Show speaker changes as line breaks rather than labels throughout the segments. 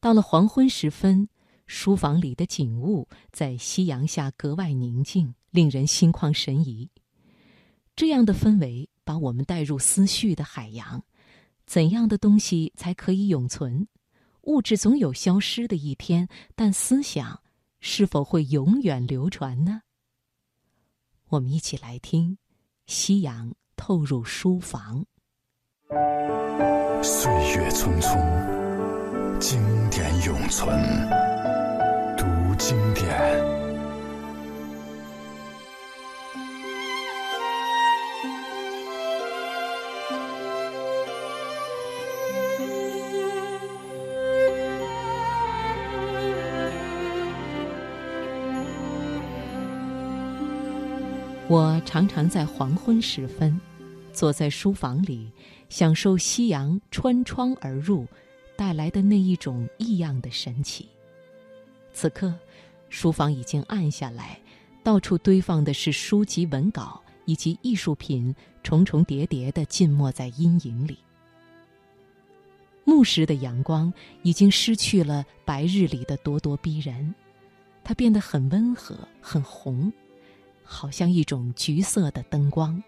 到了黄昏时分，书房里的景物在夕阳下格外宁静，令人心旷神怡。这样的氛围把我们带入思绪的海洋。怎样的东西才可以永存？物质总有消失的一天，但思想是否会永远流传呢？我们一起来听，夕阳透入书房。
岁月匆匆，经典永存，读经典。
我常常在黄昏时分，坐在书房里，享受夕阳穿窗而入带来的那一种异样的神奇。此刻，书房已经暗下来，到处堆放的是书籍、文稿以及艺术品，重重叠叠的浸没在阴影里。暮时的阳光已经失去了白日里的咄咄逼人，它变得很温和，很红。好像一种橘色的灯光，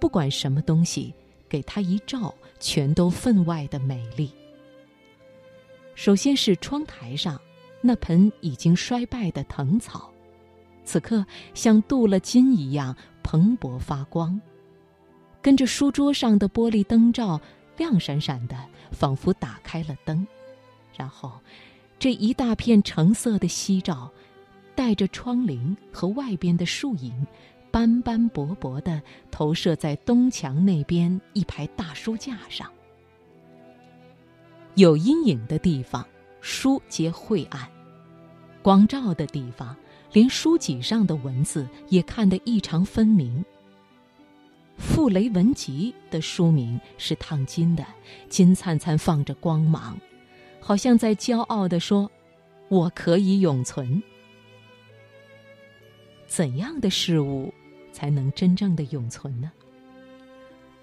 不管什么东西，给它一照，全都分外的美丽。首先是窗台上那盆已经衰败的藤草，此刻像镀了金一样蓬勃发光，跟着书桌上的玻璃灯罩亮闪闪的，仿佛打开了灯。然后，这一大片橙色的夕照。带着窗棂和外边的树影，斑斑驳驳地投射在东墙那边一排大书架上。有阴影的地方，书皆晦暗；光照的地方，连书脊上的文字也看得异常分明。《傅雷文集》的书名是烫金的，金灿灿放着光芒，好像在骄傲地说：“我可以永存。”怎样的事物才能真正的永存呢？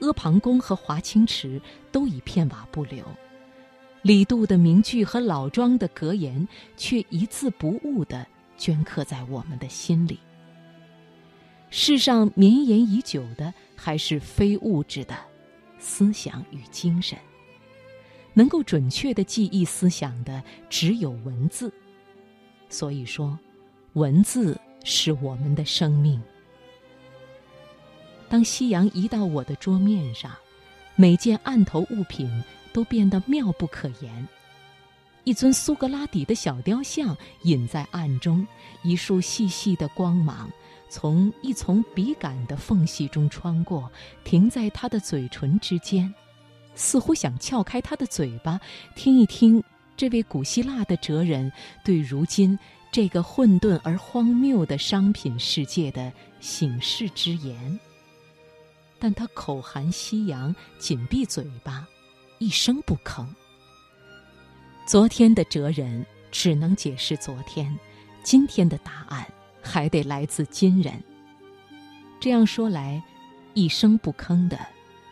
阿房宫和华清池都已片瓦不留，李杜的名句和老庄的格言却一字不误地镌刻在我们的心里。世上绵延已久的还是非物质的思想与精神，能够准确的记忆思想的只有文字。所以说，文字。是我们的生命。当夕阳移到我的桌面上，每件案头物品都变得妙不可言。一尊苏格拉底的小雕像隐在暗中，一束细细的光芒从一丛笔杆的缝隙中穿过，停在他的嘴唇之间，似乎想撬开他的嘴巴，听一听这位古希腊的哲人对如今。这个混沌而荒谬的商品世界的醒世之言，但他口含夕阳，紧闭嘴巴，一声不吭。昨天的哲人只能解释昨天，今天的答案还得来自今人。这样说来，一声不吭的，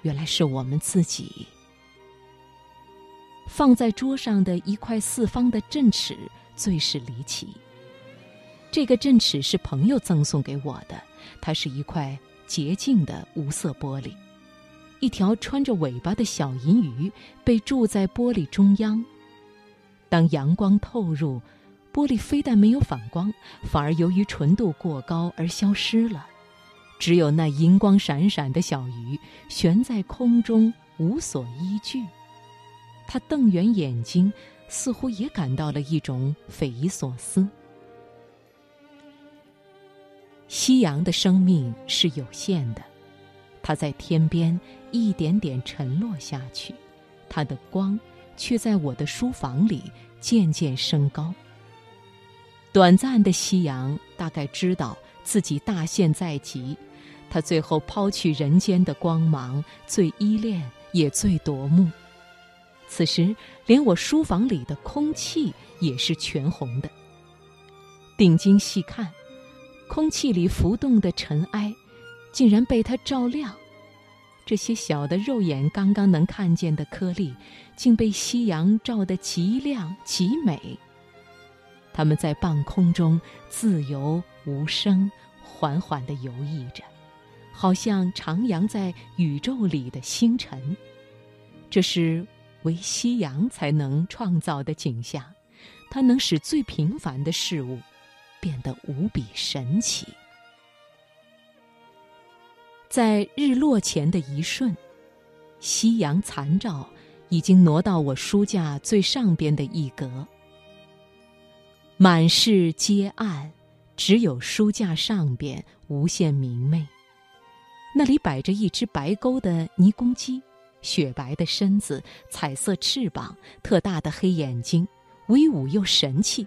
原来是我们自己。放在桌上的一块四方的镇尺，最是离奇。这个镇尺是朋友赠送给我的，它是一块洁净的无色玻璃，一条穿着尾巴的小银鱼被铸在玻璃中央。当阳光透入，玻璃非但没有反光，反而由于纯度过高而消失了，只有那银光闪闪的小鱼悬在空中，无所依据。他瞪圆眼睛，似乎也感到了一种匪夷所思。夕阳的生命是有限的，它在天边一点点沉落下去，它的光却在我的书房里渐渐升高。短暂的夕阳大概知道自己大限在即，它最后抛去人间的光芒，最依恋也最夺目。此时，连我书房里的空气也是全红的。定睛细看。空气里浮动的尘埃，竟然被它照亮。这些小的肉眼刚刚能看见的颗粒，竟被夕阳照得极亮极美。它们在半空中自由无声，缓缓地游弋着，好像徜徉在宇宙里的星辰。这是唯夕阳才能创造的景象，它能使最平凡的事物变得无比神奇。在日落前的一瞬，夕阳残照已经挪到我书架最上边的一格。满室皆暗，只有书架上边无限明媚。那里摆着一只白钩的泥公鸡，雪白的身子，彩色翅膀，特大的黑眼睛，威武又神气。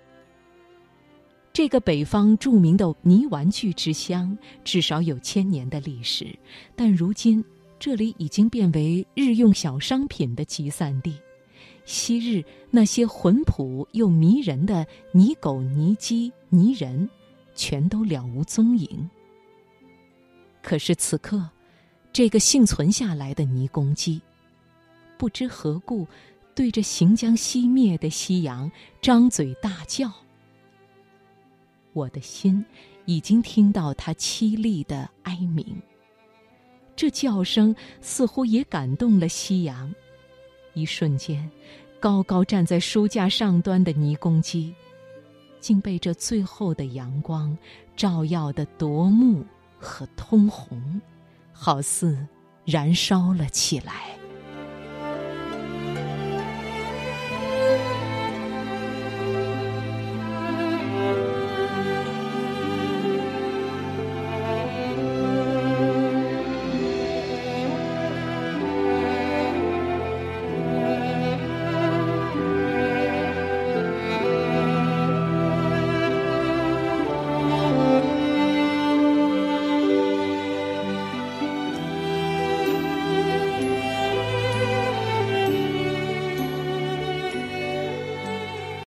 这个北方著名的泥玩具之乡，至少有千年的历史，但如今这里已经变为日用小商品的集散地。昔日那些浑朴又迷人的泥狗、泥鸡、泥人，全都了无踪影。可是此刻，这个幸存下来的泥公鸡，不知何故，对着行将熄灭的夕阳张嘴大叫。我的心已经听到它凄厉的哀鸣，这叫声似乎也感动了夕阳。一瞬间，高高站在书架上端的泥公鸡，竟被这最后的阳光照耀得夺目和通红，好似燃烧了起来。